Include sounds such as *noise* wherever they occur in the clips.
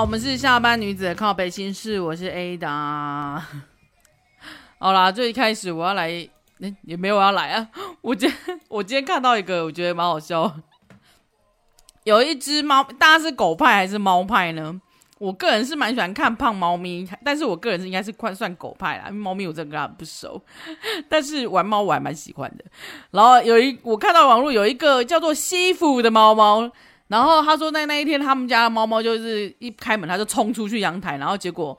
我们是下班女子的靠北心事，我是 Ada。好啦，最一开始我要来，欸、也没有我要来啊。我今天我今天看到一个，我觉得蛮好笑。有一只猫，大家是狗派还是猫派呢？我个人是蛮喜欢看胖猫咪，但是我个人是应该是算算狗派啦，因为猫咪我真的跟它不熟。但是玩猫我还蛮喜欢的。然后有一我看到网络有一个叫做西服的猫猫。然后他说，在那一天，他们家的猫猫就是一开门，他就冲出去阳台，然后结果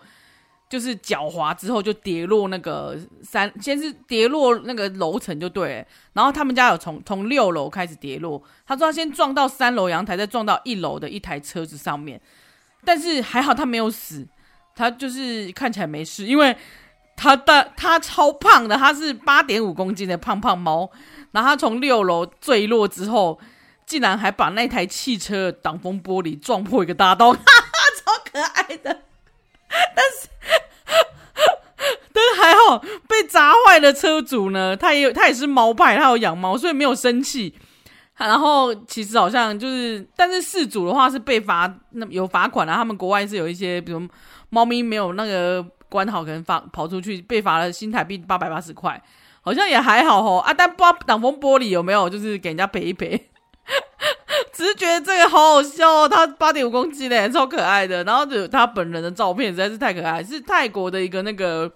就是脚滑之后就跌落那个三，先是跌落那个楼层就对，然后他们家有从从六楼开始跌落，他说他先撞到三楼阳台，再撞到一楼的一台车子上面，但是还好他没有死，他就是看起来没事，因为他的他超胖的，他是八点五公斤的胖胖猫，然后他从六楼坠落之后。竟然还把那台汽车挡风玻璃撞破一个大洞，哈哈，超可爱的。但是，*laughs* 但是还好被砸坏的车主呢，他也有，他也是猫派，他有养猫，所以没有生气。然后其实好像就是，但是事主的话是被罚，那有罚款啊。他们国外是有一些，比如猫咪没有那个关好，可能发跑出去被罚了新台币八百八十块，好像也还好哦。啊，但不知道挡风玻璃有没有，就是给人家赔一赔。*laughs* 只是觉得这个好好笑哦，他八点五公斤嘞，超可爱的。然后就他本人的照片，实在是太可爱，是泰国的一个那个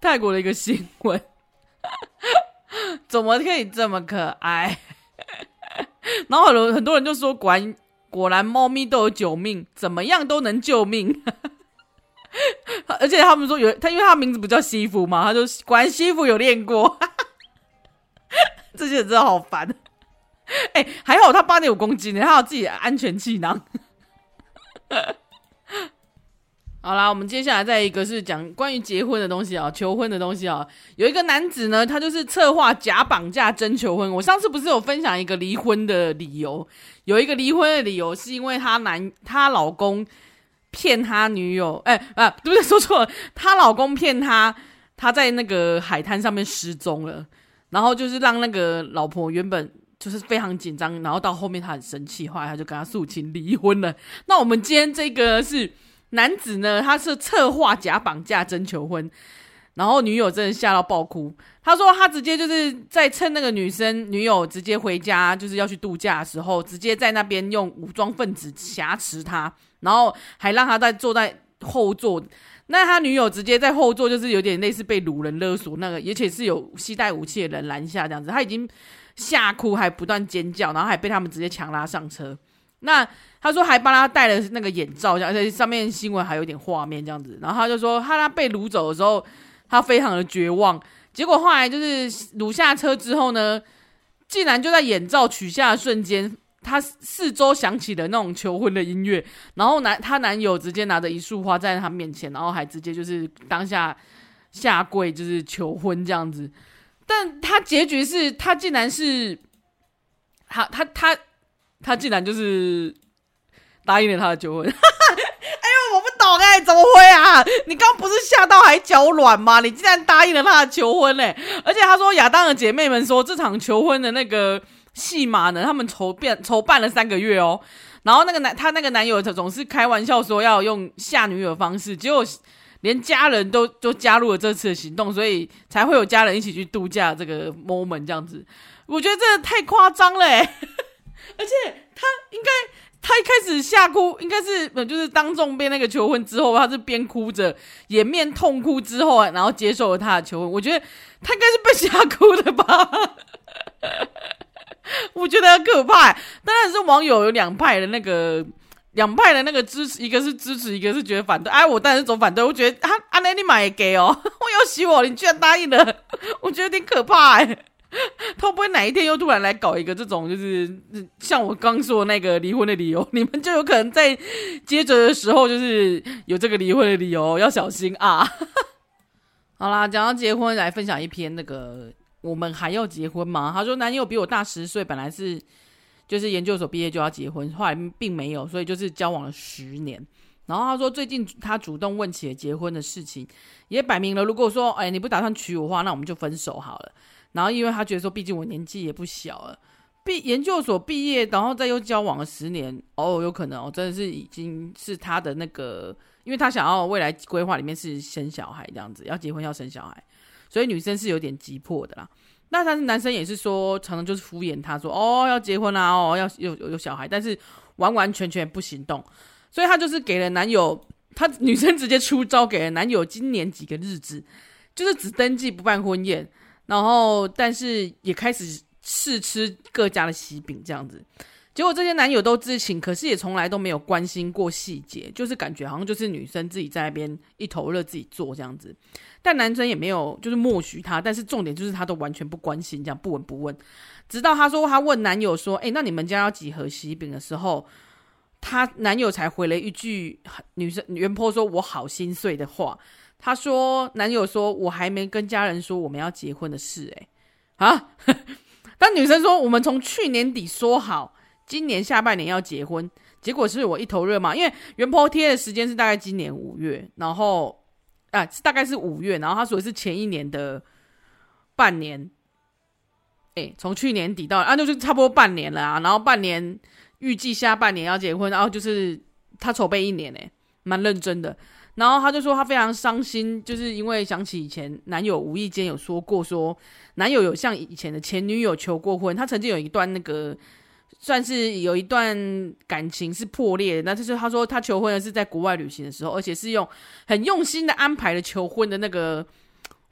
泰国的一个新闻，*laughs* 怎么可以这么可爱？然后很多很多人就说，果然果然猫咪都有九命，怎么样都能救命。*laughs* 而且他们说有他，因为他名字不叫西服嘛，他就果然西服有练过。这些人真的好烦。还好他八点五公斤呢，他有自己的安全气囊。好啦，我们接下来再一个是讲关于结婚的东西啊，求婚的东西啊。有一个男子呢，他就是策划假绑架真求婚。我上次不是有分享一个离婚的理由，有一个离婚的理由是因为他男他老公骗他女友，哎、啊，对不对？说错了，他老公骗他，他在那个海滩上面失踪了，然后就是让那个老婆原本。就是非常紧张，然后到后面他很生气，后来他就跟他诉请离婚了。那我们今天这个是男子呢，他是策划假绑架真求婚，然后女友真的吓到爆哭。他说他直接就是在趁那个女生女友直接回家，就是要去度假的时候，直接在那边用武装分子挟持他，然后还让他在坐在后座。那他女友直接在后座，就是有点类似被掳人勒索那个，而且是有携带武器的人拦下这样子，他已经。吓哭，还不断尖叫，然后还被他们直接强拉上车。那他说还帮他戴了那个眼罩，而且上面新闻还有点画面这样子。然后他就说，他他被掳走的时候，他非常的绝望。结果后来就是掳下车之后呢，竟然就在眼罩取下的瞬间，他四周响起了那种求婚的音乐。然后男他男友直接拿着一束花站在他面前，然后还直接就是当下下跪，就是求婚这样子。但他结局是他竟然是，他他他他竟然就是答应了他的求婚。*laughs* 哎呦，我不懂哎、怎么会啊？你刚不是吓到还脚软吗？你竟然答应了他的求婚嘞、而且他说亚当的姐妹们说这场求婚的那个戏码呢，他们筹办筹办了三个月哦。然后那个男他那个男友总是开玩笑说要用吓女友的方式，结果。连家人都都加入了这次的行动，所以才会有家人一起去度假这个 moment 这样子。我觉得这太夸张了，而且他应该他一开始吓哭，应该是就是当众被那个求婚之后，他是边哭着掩面痛哭之后，然后接受了他的求婚。我觉得他应该是被吓哭的吧？*laughs* 我觉得很可怕。当然是网友有两派的那个。两派的那个支持，一个是支持，一个是觉得反对。哎，我当然是走反对。我觉得啊，阿内你买也给哦，*laughs* 我要洗我，你居然答应了，*laughs* 我觉得有点可怕哎。他不会哪一天又突然来搞一个这种，就是像我刚说那个离婚的理由，*laughs* 你们就有可能在接着的时候，就是有这个离婚的理由，要小心啊。好啦，讲到结婚，来分享一篇那个，我们还要结婚吗？他说男友比我大十岁，本来是。就是研究所毕业就要结婚，后来并没有，所以就是交往了十年。然后他说，最近他主动问起了结婚的事情，也摆明了，如果说，哎，你不打算娶我的话，那我们就分手好了。然后因为他觉得说，毕竟我年纪也不小了，毕研究所毕业，然后再又交往了十年，哦，有可能哦，真的是已经是他的那个，因为他想要未来规划里面是生小孩这样子，要结婚要生小孩，所以女生是有点急迫的啦。那但是男生也是说，常常就是敷衍他说，哦，要结婚啊，哦，要有有有小孩，但是完完全全不行动，所以他就是给了男友，他女生直接出招给了男友，今年几个日子，就是只登记不办婚宴，然后但是也开始试吃各家的喜饼这样子。结果这些男友都知情，可是也从来都没有关心过细节，就是感觉好像就是女生自己在那边一头热自己做这样子，但男生也没有就是默许她，但是重点就是她都完全不关心，这样不闻不问，直到她说她问男友说：“诶，那你们家要几盒喜饼的时候，她男友才回了一句女生原坡说我好心碎的话，她说男友说我还没跟家人说我们要结婚的事，诶啊，*laughs* 但女生说我们从去年底说好。”今年下半年要结婚，结果是我一头热嘛，因为原 PO 贴的时间是大概今年五月，然后啊，大概是五月，然后他说是前一年的半年，哎，从去年底到啊那，就差不多半年了啊，然后半年预计下半年要结婚，然后就是他筹备一年，哎，蛮认真的，然后他就说他非常伤心，就是因为想起以前男友无意间有说过，说男友有向以前的前女友求过婚，他曾经有一段那个。算是有一段感情是破裂，那就是他说他求婚的是在国外旅行的时候，而且是用很用心的安排了求婚的那个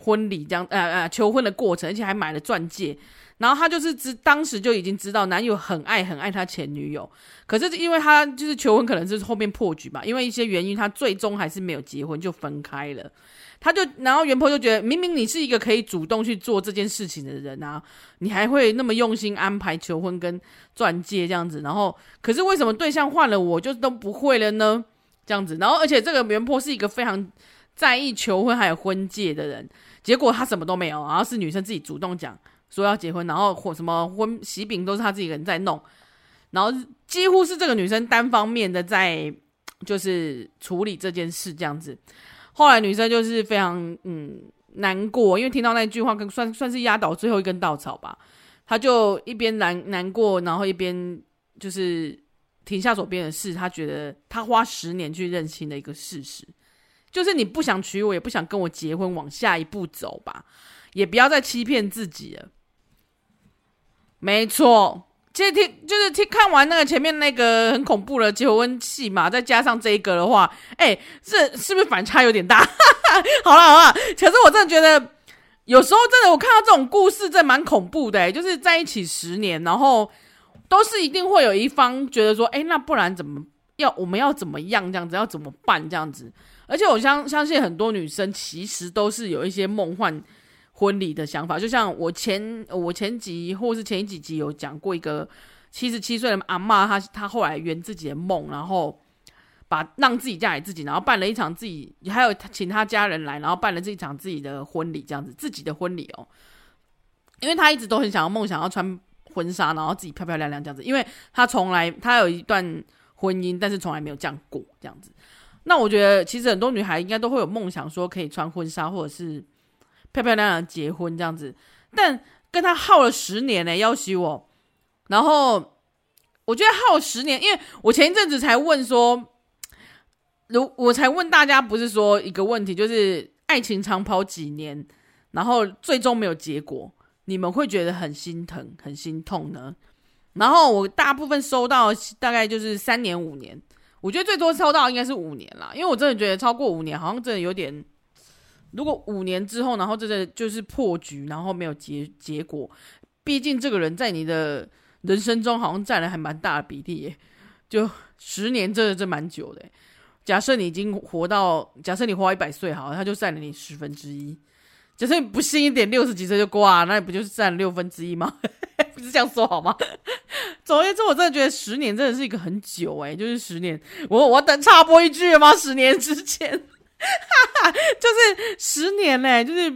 婚礼，这样呃呃求婚的过程，而且还买了钻戒。然后他就是知当时就已经知道男友很爱很爱他前女友，可是因为他就是求婚可能是后面破局吧，因为一些原因，他最终还是没有结婚就分开了。他就，然后原 PO 就觉得，明明你是一个可以主动去做这件事情的人啊，你还会那么用心安排求婚跟钻戒这样子，然后，可是为什么对象换了我就都不会了呢？这样子，然后，而且这个原 PO 是一个非常在意求婚还有婚戒的人，结果他什么都没有，然后是女生自己主动讲说要结婚，然后或什么婚喜饼都是他自己人在弄，然后几乎是这个女生单方面的在就是处理这件事这样子。后来女生就是非常嗯难过，因为听到那句话，跟算算是压倒最后一根稻草吧。她就一边难难过，然后一边就是停下手边的事。她觉得她花十年去认清的一个事实，就是你不想娶我，也不想跟我结婚，往下一步走吧，也不要再欺骗自己了。没错。其实听就是听看完那个前面那个很恐怖的结婚戏嘛，再加上这一个的话，哎，这是不是反差有点大？*laughs* 好了好了，可是我真的觉得有时候真的我看到这种故事真蛮恐怖的，就是在一起十年，然后都是一定会有一方觉得说，哎，那不然怎么要我们要怎么样这样子，要怎么办这样子？而且我相相信很多女生其实都是有一些梦幻。婚礼的想法，就像我前我前集或是前几集有讲过一个七十七岁的阿嬷，她她后来圆自己的梦，然后把让自己嫁给自己，然后办了一场自己，还有请他家人来，然后办了这一场自己的婚礼，这样子自己的婚礼哦，因为她一直都很想要梦想要穿婚纱，然后自己漂漂亮亮这样子，因为她从来她有一段婚姻，但是从来没有这样过这样子。那我觉得其实很多女孩应该都会有梦想，说可以穿婚纱或者是。漂漂亮亮结婚这样子，但跟他耗了十年呢、要挟我。然后我觉得耗十年，因为我前一阵子才问说，如我才问大家，不是说一个问题，就是爱情长跑几年，然后最终没有结果，你们会觉得很心疼、很心痛呢？然后我大部分收到大概就是三年、五年，我觉得最多收到应该是五年啦，因为我真的觉得超过五年好像真的有点。如果五年之后，然后这个就是破局，然后没有结结果，毕竟这个人在你的人生中好像占了还蛮大的比例耶，就十年，这这蛮久的。假设你已经活到，假设你活到一百岁，好，他就占了你十分之一。假设你不幸一点，六十几岁就挂，那你不就是占六分之一吗？*laughs* 不是这样说好吗？*laughs* 总而言之，我真的觉得十年真的是一个很久诶，就是十年，我我等插播一句吗？十年之前。哈哈，就是十年嘞，就是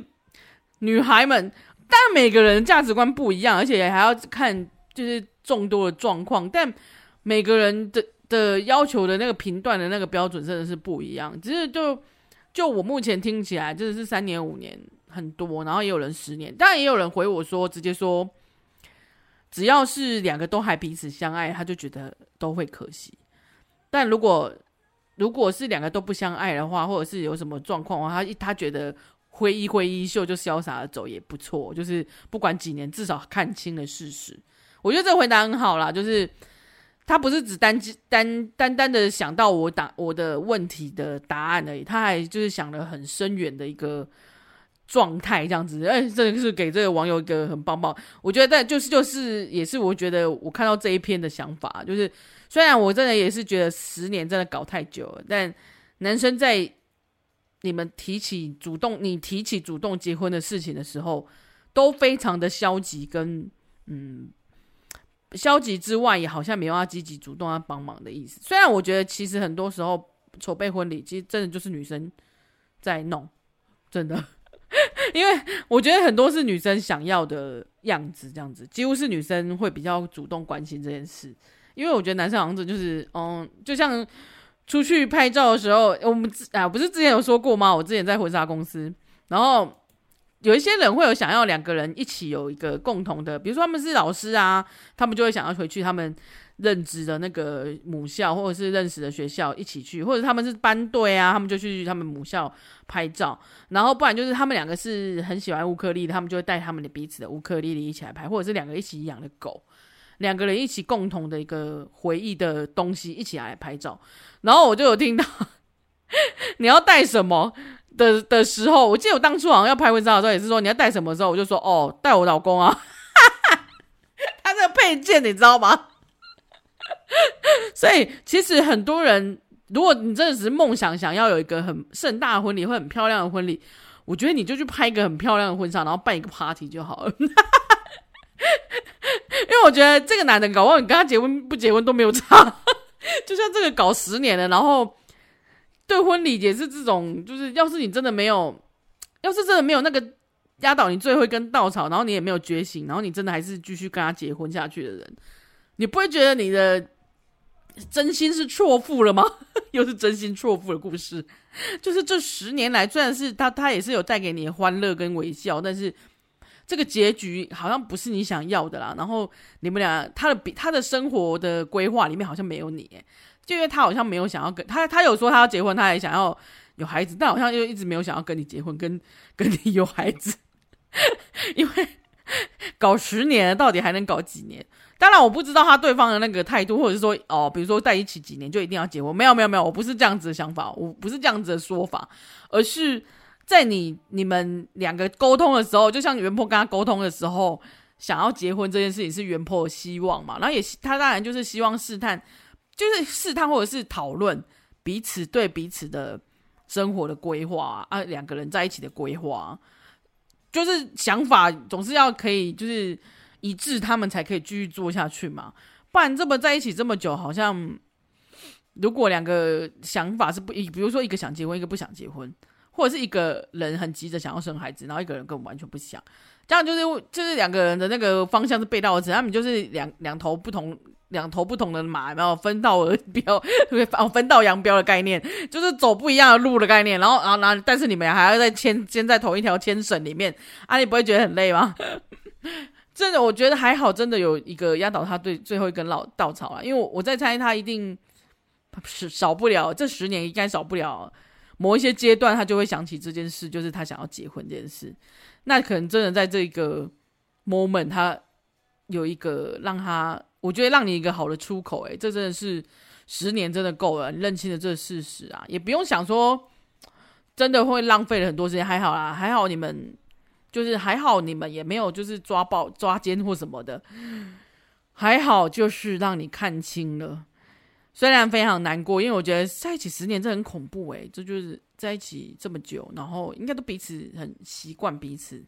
女孩们，但每个人价值观不一样，而且还要看就是众多的状况，但每个人的的要求的那个评断的那个标准真的是不一样。只是就就我目前听起来，真的是三年五年很多，然后也有人十年，当然也有人回我说，直接说只要是两个都还彼此相爱，他就觉得都会可惜。但如果如果是两个都不相爱的话，或者是有什么状况的话，他他觉得挥一挥衣袖就潇洒的走也不错。就是不管几年，至少看清了事实。我觉得这回答很好啦，就是他不是只单单单单的想到我答我的问题的答案而已，他还就是想了很深远的一个状态，这样子。哎，这个是给这个网友一个很棒棒。我觉得，但就是就是也是我觉得我看到这一篇的想法，就是。虽然我真的也是觉得十年真的搞太久了，但男生在你们提起主动，你提起主动结婚的事情的时候，都非常的消极，跟嗯消极之外，也好像没有要积极主动要帮忙的意思。虽然我觉得其实很多时候筹备婚礼，其实真的就是女生在弄，真的，*laughs* 因为我觉得很多是女生想要的样子，这样子几乎是女生会比较主动关心这件事。因为我觉得男生好像就是，嗯，就像出去拍照的时候，我们啊不是之前有说过吗？我之前在婚纱公司，然后有一些人会有想要两个人一起有一个共同的，比如说他们是老师啊，他们就会想要回去他们任职的那个母校或者是认识的学校一起去，或者他们是班队啊，他们就去他们母校拍照，然后不然就是他们两个是很喜欢乌克丽丽，他们就会带他们的彼此的乌克丽丽一起来拍，或者是两个一起养的狗。两个人一起共同的一个回忆的东西，一起来拍照。然后我就有听到 *laughs* 你要带什么的的时候，我记得我当初好像要拍婚纱的时候也是说你要带什么的时候，我就说哦，带我老公啊，*laughs* 他这个配件你知道吗？*laughs* 所以其实很多人，如果你真的只是梦想想要有一个很盛大的婚礼，或很漂亮的婚礼，我觉得你就去拍一个很漂亮的婚纱，然后办一个 party 就好了。*laughs* 因为我觉得这个男的搞忘，你跟他结婚不结婚都没有差，*laughs* 就像这个搞十年了，然后对婚礼也是这种，就是要是你真的没有，要是真的没有那个压倒你最后一根稻草，然后你也没有觉醒，然后你真的还是继续跟他结婚下去的人，你不会觉得你的真心是错付了吗？*laughs* 又是真心错付的故事，就是这十年来，虽然是他，他也是有带给你欢乐跟微笑，但是。这个结局好像不是你想要的啦，然后你们俩他的比他的生活的规划里面好像没有你，就因为他好像没有想要跟他，他有说他要结婚，他也想要有孩子，但好像又一直没有想要跟你结婚，跟跟你有孩子，*laughs* 因为搞十年到底还能搞几年？当然我不知道他对方的那个态度，或者是说哦，比如说在一起几年就一定要结婚？没有没有没有，我不是这样子的想法，我不是这样子的说法，而是。在你你们两个沟通的时候，就像原 PO 跟他沟通的时候，想要结婚这件事情是原 PO 的希望嘛？然后也他当然就是希望试探，就是试探或者是讨论彼此对彼此的生活的规划啊，两个人在一起的规划，就是想法总是要可以就是一致，他们才可以继续做下去嘛。不然这么在一起这么久，好像如果两个想法是不，比如说一个想结婚，一个不想结婚。或者是一个人很急着想要生孩子，然后一个人根本完全不想，这样就是就是两个人的那个方向是背道而驰，他们就是两两头不同两头不同的马，然后分道而飙，*laughs* 哦分道扬镳的概念，就是走不一样的路的概念，然后然后然后但是你们还要在牵牵在同一条牵绳里面，啊你不会觉得很累吗？*laughs* 真的我觉得还好，真的有一个压倒他对最后一根老稻草啊，因为我我在猜他一定是少不了这十年应该少不了。某一些阶段，他就会想起这件事，就是他想要结婚这件事。那可能真的在这个 moment，他有一个让他，我觉得让你一个好的出口。诶，这真的是十年真的够了，认清了这个事实啊，也不用想说真的会浪费了很多时间。还好啦，还好你们就是还好你们也没有就是抓爆抓奸或什么的，还好就是让你看清了。虽然非常难过，因为我觉得在一起十年这很恐怖诶，这就是在一起这么久，然后应该都彼此很习惯彼此，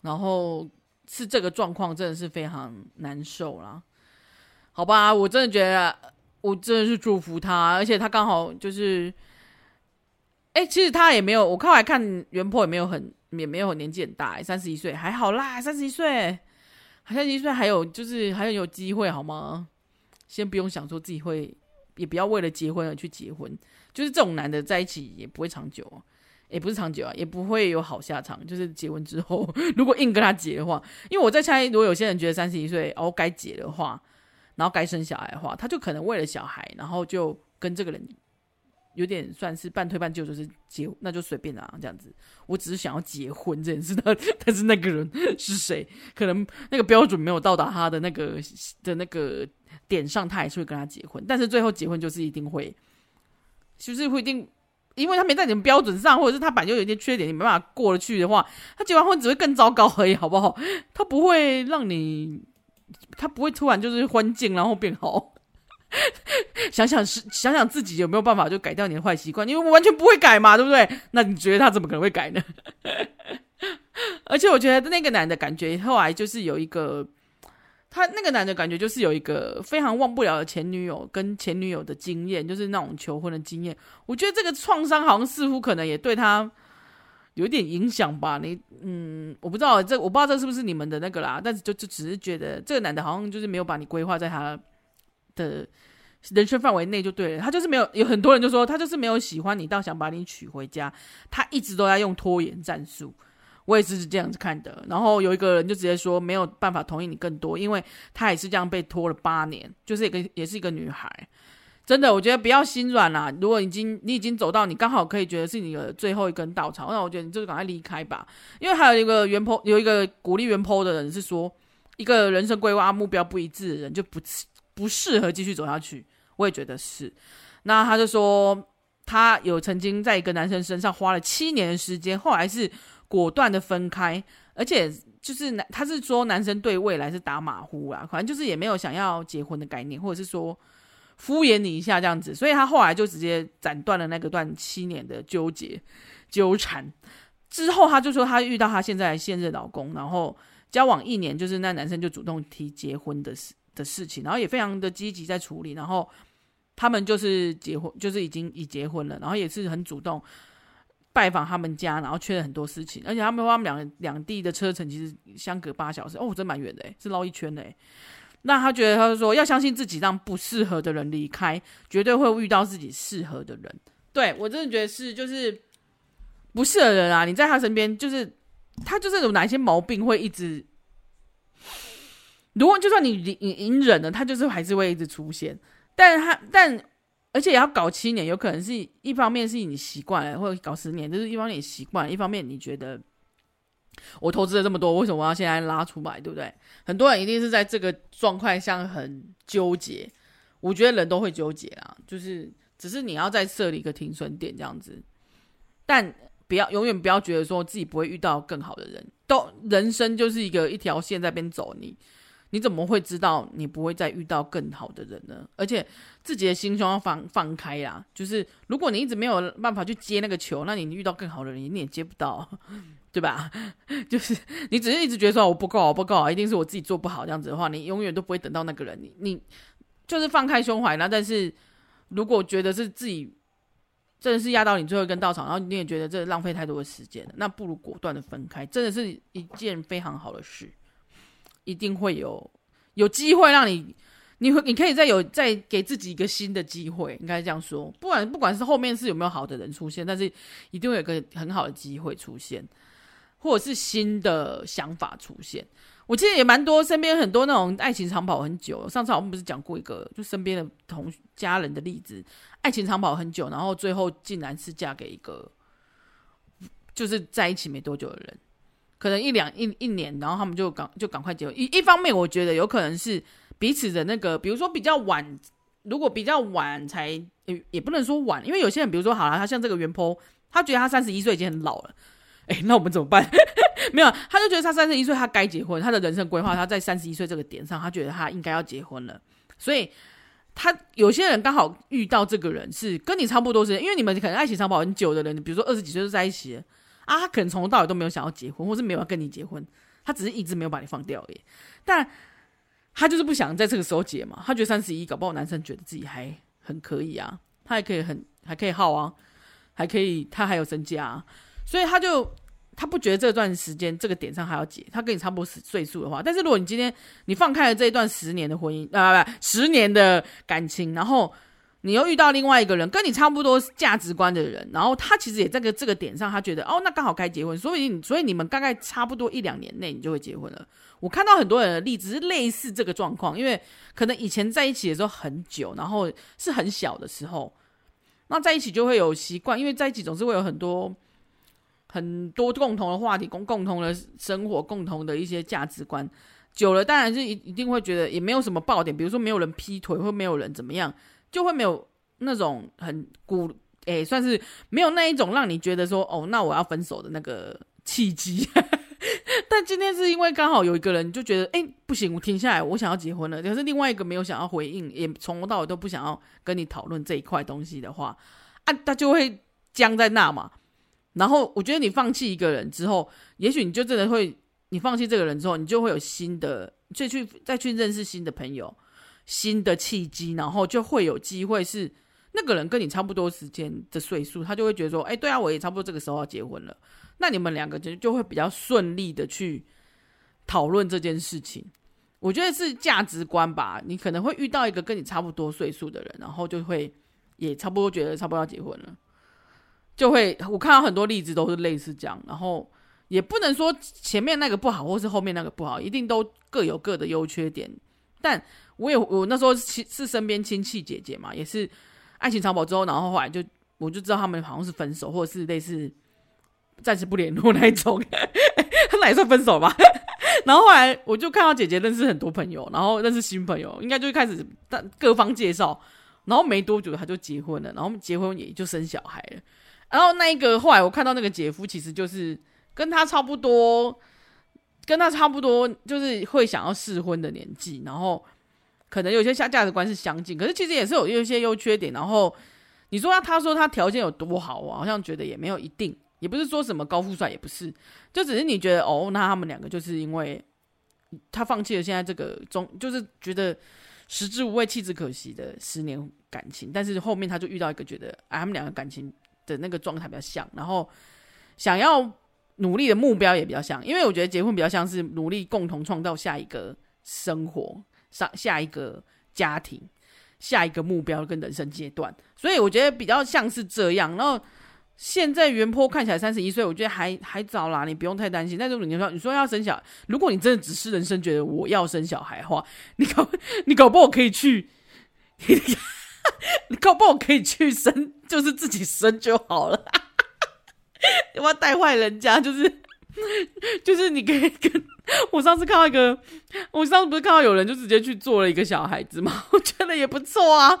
然后是这个状况真的是非常难受啦。好吧，我真的觉得我真的是祝福他，而且他刚好就是，哎，其实他也没有，我看来看原 po 也没有很也没有年纪很大，三十一岁还好啦，三十一岁，三十一岁还有就是还有有机会好吗？先不用想说自己会，也不要为了结婚而去结婚。就是这种男的在一起也不会长久，也不是长久啊，也不会有好下场。就是结婚之后，*laughs* 如果硬跟他结的话，因为我在猜，如果有些人觉得三十一岁哦该结的话，然后该生小孩的话，他就可能为了小孩，然后就跟这个人。有点算是半推半就，就是结，那就随便啦，这样子。我只是想要结婚这件事，但 *laughs* 但是那个人是谁？可能那个标准没有到达他的那个的那个点上，他还是会跟他结婚。但是最后结婚就是一定会，就是不一定，因为他没在你们标准上，或者是他本来就有一些缺点，你没办法过得去的话，他结完婚只会更糟糕而已，好不好？他不会让你，他不会突然就是婚境然后变好。*laughs* 想想是想想自己有没有办法就改掉你的坏习惯，因为我完全不会改嘛，对不对？那你觉得他怎么可能会改呢？*laughs* 而且我觉得那个男的感觉后来就是有一个，他那个男的感觉就是有一个非常忘不了的前女友跟前女友的经验，就是那种求婚的经验。我觉得这个创伤好像似乎可能也对他有点影响吧。你嗯，我不知道这我不知道这是不是你们的那个啦，但是就就只是觉得这个男的好像就是没有把你规划在他的人生范围内就对了，他就是没有，有很多人就说他就是没有喜欢你到想把你娶回家，他一直都在用拖延战术，我也是这样子看的。然后有一个人就直接说没有办法同意你更多，因为他也是这样被拖了八年，就是一个也是一个女孩，真的，我觉得不要心软啦。如果已经你已经走到你刚好可以觉得是你的最后一根稻草，那我觉得你就赶快离开吧。因为还有一个原 po 有一个鼓励原 po 的人是说，一个人生规划目标不一致的人就不不适合继续走下去。我也觉得是，那他就说他有曾经在一个男生身上花了七年的时间，后来是果断的分开，而且就是男他是说男生对未来是打马虎啊，反正就是也没有想要结婚的概念，或者是说敷衍你一下这样子，所以他后来就直接斩断了那个段七年的纠结纠缠。之后他就说他遇到他现在现任老公，然后交往一年，就是那男生就主动提结婚的事。的事情，然后也非常的积极在处理，然后他们就是结婚，就是已经已结婚了，然后也是很主动拜访他们家，然后确认很多事情，而且他们他们两两地的车程其实相隔八小时，哦，真蛮远的，是绕一圈的。那他觉得他就说要相信自己，让不适合的人离开，绝对会遇到自己适合的人。对，我真的觉得是，就是不适合的人啊，你在他身边，就是他就是有哪一些毛病会一直。如果就算你隐隐忍了，他就是还是会一直出现。但他但而且也要搞七年，有可能是一方面是你习惯了，或者搞十年，就是一方面你习惯，一方面你觉得我投资了这么多，为什么我要现在拉出来，对不对？很多人一定是在这个状况下很纠结。我觉得人都会纠结啊，就是只是你要再设立一个停损点这样子。但不要永远不要觉得说自己不会遇到更好的人，都人生就是一个一条线在边走，你你怎么会知道你不会再遇到更好的人呢？而且自己的心胸要放放开呀。就是如果你一直没有办法去接那个球，那你遇到更好的人，你也接不到，*laughs* 对吧？*laughs* 就是你只是一直觉得说我不够，我不够，一定是我自己做不好这样子的话，你永远都不会等到那个人。你你就是放开胸怀，那但是如果觉得是自己真的是压到你最后一根稻草，然后你也觉得这浪费太多的时间，那不如果断的分开，真的是一件非常好的事。一定会有有机会让你，你会你可以再有再给自己一个新的机会，应该这样说。不管不管是后面是有没有好的人出现，但是一定会有个很好的机会出现，或者是新的想法出现。我记得也蛮多身边很多那种爱情长跑很久，上次我们不是讲过一个就身边的同家人的例子，爱情长跑很久，然后最后竟然是嫁给一个就是在一起没多久的人。可能一两一一年，然后他们就赶就赶快结婚。一一方面，我觉得有可能是彼此的那个，比如说比较晚，如果比较晚才也也不能说晚，因为有些人，比如说好了，他像这个原坡他觉得他三十一岁已经很老了，哎，那我们怎么办？*laughs* 没有，他就觉得他三十一岁他该结婚，他的人生规划他在三十一岁这个点上，他觉得他应该要结婚了。所以他有些人刚好遇到这个人是跟你差不多时间，因为你们可能爱情长跑很久的人，比如说二十几岁就在一起。啊，他可能从头到尾都没有想要结婚，或是没有要跟你结婚，他只是一直没有把你放掉耶。但他就是不想在这个时候结嘛，他觉得三十一，搞不好男生觉得自己还很可以啊，他还可以很还可以耗啊，还可以他还有身家啊，所以他就他不觉得这段时间这个点上还要结，他跟你差不多岁数的话，但是如果你今天你放开了这一段十年的婚姻啊，不不，十年的感情，然后你又遇到另外一个人，跟你差不多价值观的人，然后他其实也在个这个点上，他觉得哦，那刚好该结婚，所以所以你们大概差不多一两年内你就会结婚了。我看到很多人的例子是类似这个状况，因为可能以前在一起的时候很久，然后是很小的时候，那在一起就会有习惯，因为在一起总是会有很多很多共同的话题，共共同的生活，共同的一些价值观，久了当然是一一定会觉得也没有什么爆点，比如说没有人劈腿或没有人怎么样。就会没有那种很鼓，诶，算是没有那一种让你觉得说，哦，那我要分手的那个契机。*laughs* 但今天是因为刚好有一个人就觉得，诶，不行，我停下来，我想要结婚了。可是另外一个没有想要回应，也从头到尾都不想要跟你讨论这一块东西的话，啊，他就会僵在那嘛。然后我觉得你放弃一个人之后，也许你就真的会，你放弃这个人之后，你就会有新的，再去再去认识新的朋友。新的契机，然后就会有机会是那个人跟你差不多时间的岁数，他就会觉得说，哎，对啊，我也差不多这个时候要结婚了。那你们两个就就会比较顺利的去讨论这件事情。我觉得是价值观吧，你可能会遇到一个跟你差不多岁数的人，然后就会也差不多觉得差不多要结婚了，就会我看到很多例子都是类似这样，然后也不能说前面那个不好，或是后面那个不好，一定都各有各的优缺点，但。我也我那时候是是身边亲戚姐姐嘛，也是爱情长跑之后，然后后来就我就知道他们好像是分手，或者是类似暂时不联络那一种，*laughs* 那也算分手吧。*laughs* 然后后来我就看到姐姐认识很多朋友，然后认识新朋友，应该就开始各方介绍，然后没多久他就结婚了，然后结婚也就生小孩了。然后那一个后来我看到那个姐夫，其实就是跟他差不多，跟他差不多，就是会想要试婚的年纪，然后。可能有些价价值观是相近，可是其实也是有一些优缺点。然后你说他，他说他条件有多好，我好像觉得也没有一定，也不是说什么高富帅，也不是，就只是你觉得哦，那他们两个就是因为他放弃了现在这个中，就是觉得食之无味，弃之可惜的十年感情，但是后面他就遇到一个觉得，哎，他们两个感情的那个状态比较像，然后想要努力的目标也比较像，因为我觉得结婚比较像是努力共同创造下一个生活。上下一个家庭，下一个目标跟人生阶段，所以我觉得比较像是这样。然后现在原坡看起来三十一岁，我觉得还还早啦，你不用太担心。但是你说你说要生小，如果你真的只是人生觉得我要生小孩的话，你搞你搞不好可以去，你搞不好可以去生，就是自己生就好了。*laughs* 要不要带坏人家？就是就是你可以跟。*laughs* 我上次看到一个，我上次不是看到有人就直接去做了一个小孩子吗？*laughs* 我觉得也不错啊，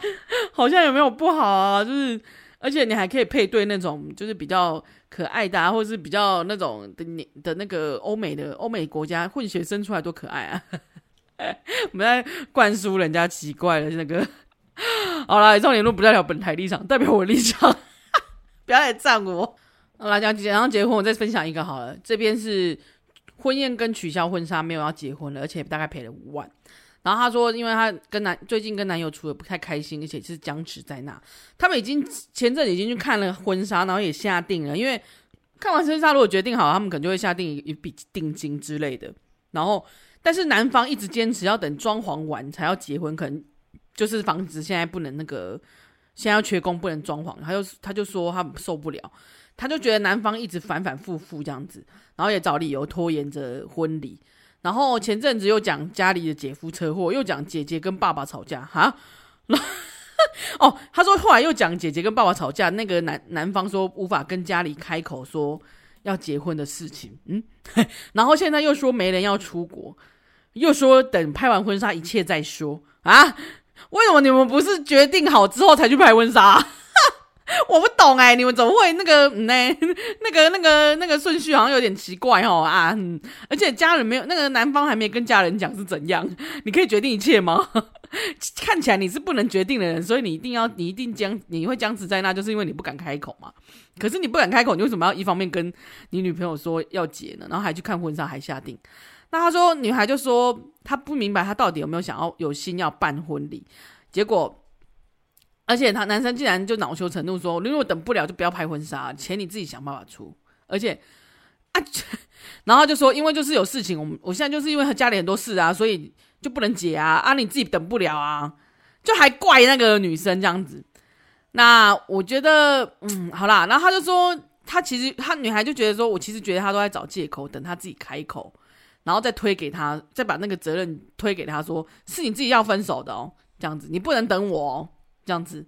好像也没有不好啊。就是，而且你还可以配对那种就是比较可爱的，啊，或者是比较那种的你的那个欧美的欧美国家混血生出来多可爱啊！*laughs* 我们在灌输人家奇怪的那个。好啦，以上言论不代表本台立场，代表我立场，不要来赞我。好啦，讲即将结婚，我再分享一个好了，这边是。婚宴跟取消婚纱，没有要结婚了，而且大概赔了五万。然后她说，因为她跟男最近跟男友处的不太开心，而且是僵持在那。他们已经前阵已经去看了婚纱，然后也下定了。因为看完婚纱，如果决定好，他们可能就会下定一笔定金之类的。然后，但是男方一直坚持要等装潢完才要结婚，可能就是房子现在不能那个，现在要缺工不能装潢，他就他就说他受不了。他就觉得男方一直反反复复这样子，然后也找理由拖延着婚礼。然后前阵子又讲家里的姐夫车祸，又讲姐姐跟爸爸吵架哈。*laughs* 哦，他说后来又讲姐姐跟爸爸吵架，那个男男方说无法跟家里开口说要结婚的事情。嗯，*laughs* 然后现在又说没人要出国，又说等拍完婚纱一切再说啊？为什么你们不是决定好之后才去拍婚纱？*laughs* 我不懂哎、你们怎么会那个呢、嗯？那个、那个、那个顺序好像有点奇怪哦啊、而且家人没有，那个男方还没跟家人讲是怎样？你可以决定一切吗？*laughs* 看起来你是不能决定的人，所以你一定要，你一定僵，你会僵持在那，就是因为你不敢开口嘛。可是你不敢开口，你为什么要一方面跟你女朋友说要结呢？然后还去看婚纱，还下定？那他说，女孩就说她不明白，她到底有没有想要有心要办婚礼？结果。而且他男生竟然就恼羞成怒说：“如果等不了，就不要拍婚纱，钱你自己想办法出。”而且啊，*laughs* 然后就说：“因为就是有事情，我们我现在就是因为他家里很多事啊，所以就不能结啊啊！你自己等不了啊，就还怪那个女生这样子。那我觉得，嗯，好啦，然后他就说，他其实他女孩就觉得说，我其实觉得他都在找借口，等他自己开口，然后再推给他，再把那个责任推给他说，是你自己要分手的哦，这样子，你不能等我哦，这样子，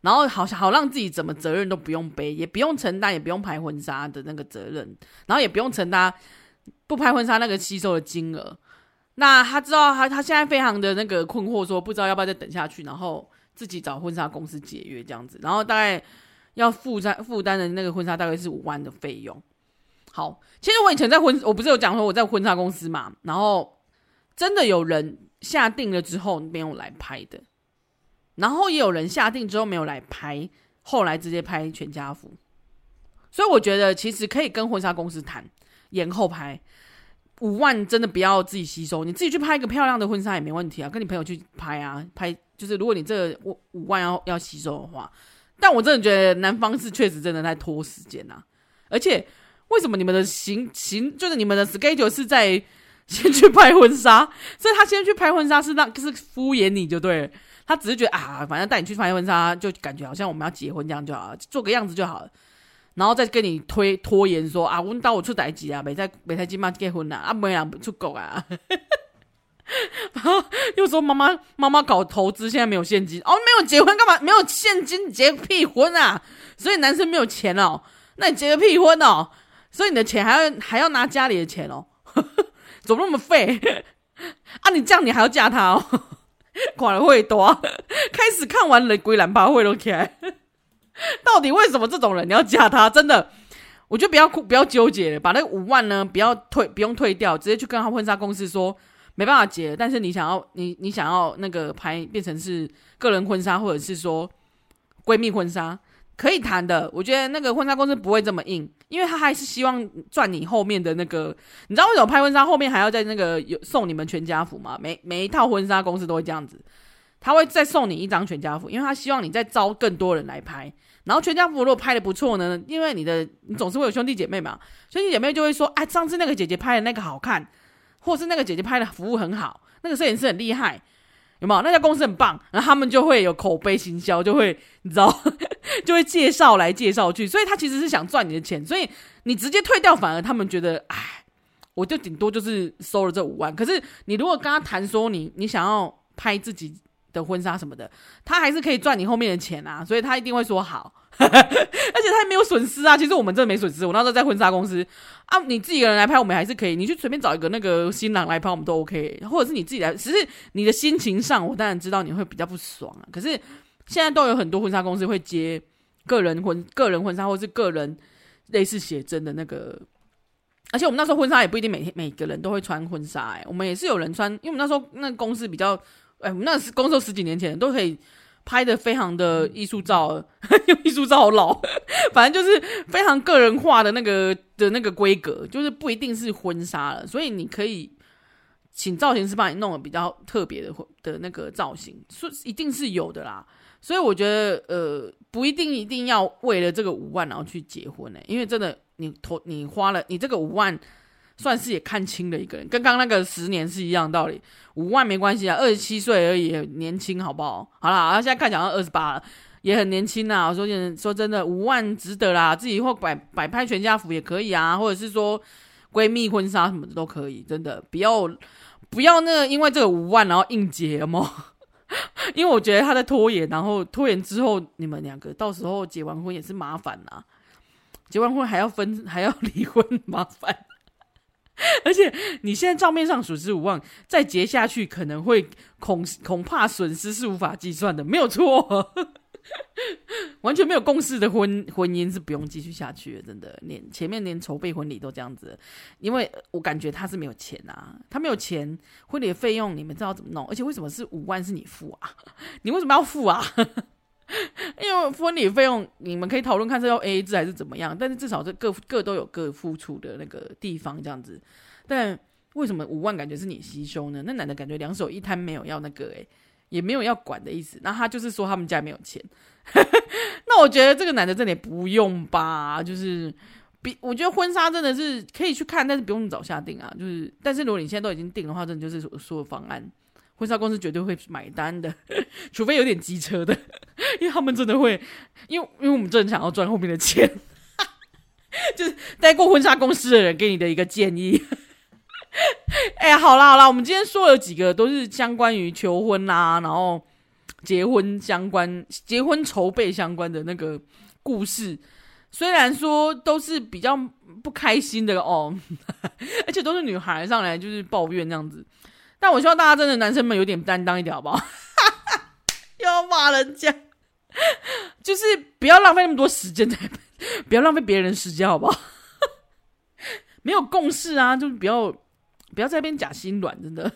然后好好让自己怎么责任都不用背，也不用承担，也不用拍婚纱的那个责任，然后也不用承担不拍婚纱那个吸收的金额。那他知道他他现在非常的那个困惑，说不知道要不要再等下去，然后。自己找婚纱公司解约这样子，然后大概要负担负担的那个婚纱大概是五万的费用。好，其实我以前在婚，我不是有讲说我在婚纱公司嘛，然后真的有人下定了之后没有来拍的，然后也有人下定之后没有来拍，后来直接拍全家福。所以我觉得其实可以跟婚纱公司谈延后拍，五万真的不要自己吸收，你自己去拍一个漂亮的婚纱也没问题啊，跟你朋友去拍啊，拍。就是如果你这五五万要要吸收的话，但我真的觉得男方是确实真的在拖时间呐、啊，而且为什么你们的行行就是你们的 schedule 是在先去拍婚纱，所以他先去拍婚纱是让是敷衍你就对了，他只是觉得啊，反正带你去拍婚纱就感觉好像我们要结婚这样就好了，做个样子就好了，然后再跟你推拖延说啊，我到我出代志啊，没在没在今晚结婚啊，啊没人出国啊。然后 *laughs* 又说妈妈妈妈搞投资，现在没有现金哦，没有结婚干嘛？没有现金结屁婚啊！所以男生没有钱哦，那你结个屁婚哦？所以你的钱还要还要拿家里的钱哦？*laughs* 怎么那么废 *laughs* 啊？你这样你还要嫁他哦？*laughs* 管了会多，开始看完了归兰吧会都起来，*laughs* 到底为什么这种人你要加他？真的，我就不要不要纠结，把那五万呢不要退不用退掉，直接去跟他婚纱公司说。没办法结，但是你想要你你想要那个拍变成是个人婚纱，或者是说闺蜜婚纱，可以谈的。我觉得那个婚纱公司不会这么硬，因为他还是希望赚你后面的那个。你知道为什么拍婚纱后面还要在那个有送你们全家福吗？每每一套婚纱公司都会这样子，他会再送你一张全家福，因为他希望你再招更多人来拍。然后全家福如果拍得不错呢，因为你的你总是会有兄弟姐妹嘛，兄弟姐妹就会说，哎，上次那个姐姐拍的那个好看。或是那个姐姐拍的服务很好，那个摄影师很厉害，有没有？那家公司很棒，然后他们就会有口碑行销，就会你知道，*laughs* 就会介绍来介绍去，所以他其实是想赚你的钱，所以你直接退掉，反而他们觉得，哎，我就顶多就是收了这五万。可是你如果跟他谈说你你想要拍自己的婚纱什么的，他还是可以赚你后面的钱啊，所以他一定会说好。*laughs* 而且他也没有损失啊，其实我们真的没损失。我那时候在婚纱公司啊，你自己一个人来拍，我们还是可以。你去随便找一个那个新郎来拍，我们都 OK。或者是你自己来，只是你的心情上，我当然知道你会比较不爽啊。可是现在都有很多婚纱公司会接个人婚、个人婚纱，或是个人类似写真的那个。而且我们那时候婚纱也不一定每天每个人都会穿婚纱，哎，我们也是有人穿，因为我们那时候那个公司比较，哎，我们那是公司十几年前都可以。拍的非常的艺术照，用 *laughs* 艺术照好老，反正就是非常个人化的那个的那个规格，就是不一定是婚纱了，所以你可以请造型师帮你弄的比较特别的的那个造型，是一定是有的啦。所以我觉得呃，不一定一定要为了这个五万然后去结婚呢、因为真的你投你花了你这个五万。算是也看清了一个人，跟刚刚那个十年是一样的道理。五万没关系啊，二十七岁而已，年轻好不好？好啦，现在看起来二十八了，也很年轻啊。我说真说真的，五万值得啦，自己或摆摆拍全家福也可以啊，或者是说闺蜜婚纱什么的都可以，真的不要不要那因为这个五万然后硬结嘛，*laughs* 因为我觉得他在拖延，然后拖延之后你们两个到时候结完婚也是麻烦呐，结完婚还要分还要离婚，麻烦。*laughs* 而且你现在账面上损失无望，再结下去可能会恐恐怕损失是无法计算的，没有错。*laughs* 完全没有共识的婚婚姻是不用继续下去的，真的。连前面连筹备婚礼都这样子，因为我感觉他是没有钱啊，他没有钱，婚礼的费用你们知道怎么弄？而且为什么是五万是你付啊？*laughs* 你为什么要付啊？*laughs* 因为婚礼费用你们可以讨论看是要 AA 制还是怎么样，但是至少这各各都有各付出的那个地方这样子。但为什么五万感觉是你吸收呢？那男的感觉两手一摊，没有要那个诶、也没有要管的意思。那他就是说他们家没有钱。*laughs* 那我觉得这个男的真的不用吧，就是比我觉得婚纱真的是可以去看，但是不用早下定啊。就是但是如果你现在都已经定的话，真的就是说的方案。婚纱公司绝对会买单的，*laughs* 除非有点机车的，*laughs* 因为他们真的会，因为因为我们真的想要赚后面的钱，就是待过婚纱公司的人给你的一个建议。*laughs* 哎呀，好啦好啦，我们今天说了几个都是相关于求婚啦，然后结婚相关、结婚筹备相关的那个故事。虽然说都是比较不开心的哦，*laughs* 而且都是女孩上来就是抱怨这样子，但我希望大家真的男生们有点担当一点好不好？*laughs* 又要骂人家，就是不要浪费那么多时间在，不要浪费别人时间好不好？没有共识啊，就是不要不要在那边假心软，真的。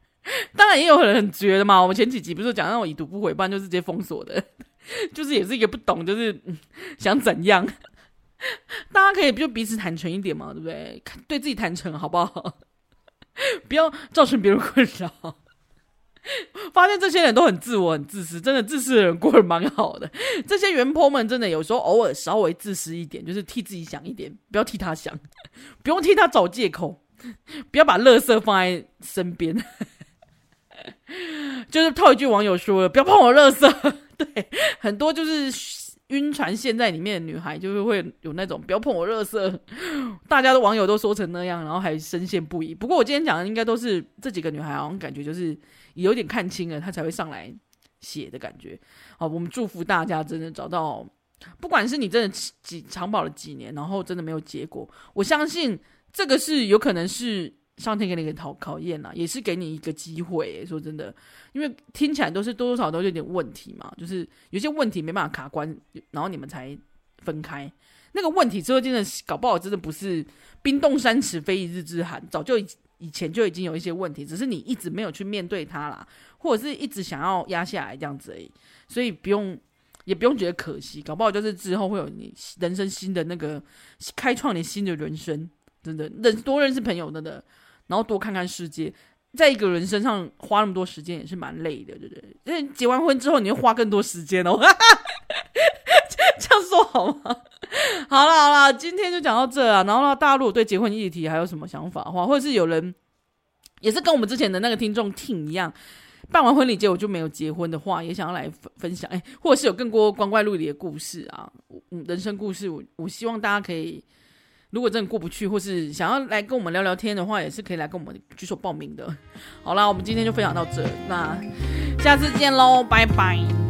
*laughs* 当然也有人很绝的嘛，我们前几集不是讲那种已读不回，不然就是直接封锁的。*laughs* 就是也是一个不懂，就是 *laughs* 想怎样？大家可以就彼此坦诚一点嘛，对不对？对自己坦诚好不好？不要造成别人困扰。发现这些人都很自我、很自私，真的自私的人过得蛮好的。这些原 po 们真的有时候偶尔稍微自私一点，就是替自己想一点，不要替他想，不用替他找借口，*laughs* 不要把垃圾放在身边。*laughs* 就是套一句网友说了：“不要碰我垃圾。*laughs* ”对，很多就是晕船陷在里面的女孩，就是会有那种不要碰我垃圾，大家的网友都说成那样，然后还深陷不已。不过我今天讲的应该都是这几个女孩，好像感觉就是有点看清了，她才会上来写的感觉。好，我们祝福大家真的找到，不管是你真的几长跑了几年，然后真的没有结果，我相信这个是有可能是。上天给你一个考考验呐，也是给你一个机会。说真的，因为听起来都是多多少少都有点问题嘛，就是有些问题没办法卡关，然后你们才分开。那个问题之后真的搞不好真的不是冰冻三尺非一日之寒，早就以前就已经有一些问题，只是你一直没有去面对它啦，或者是一直想要压下来这样子而已。所以不用也不用觉得可惜，搞不好就是之后会有你人生新的那个开创你新的人生，真的认多认识朋友真的。然后多看看世界，在一个人身上花那么多时间也是蛮累的，对不对？因为结完婚之后，你会花更多时间哦。*laughs* 这样说好吗？好了好了，今天就讲到这啊。然后呢，大家如果对结婚议题还有什么想法的话，或者是有人也是跟我们之前的那个听众听一样，办完婚礼结果就没有结婚的话，也想要来分分享，哎，或者是有更多光怪陆离的故事啊，嗯，人生故事，我我希望大家可以。如果真的过不去，或是想要来跟我们聊聊天的话，也是可以来跟我们举手报名的。好啦，我们今天就分享到这，那下次见喽，拜拜。